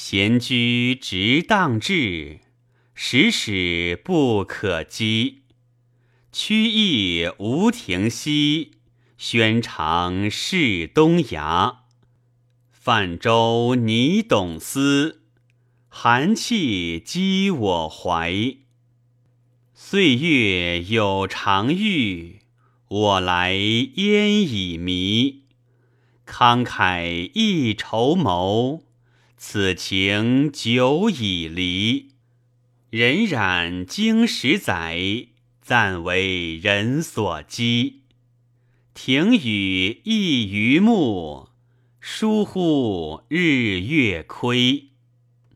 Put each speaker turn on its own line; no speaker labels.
闲居直当志，时使不可击。曲意无停息，宣长是东崖。泛舟拟董思，寒气激我怀。岁月有长欲，我来烟已迷。慷慨一筹谋，此情久已离。荏苒经十载，暂为人所讥。庭雨一余木，疏忽日月亏。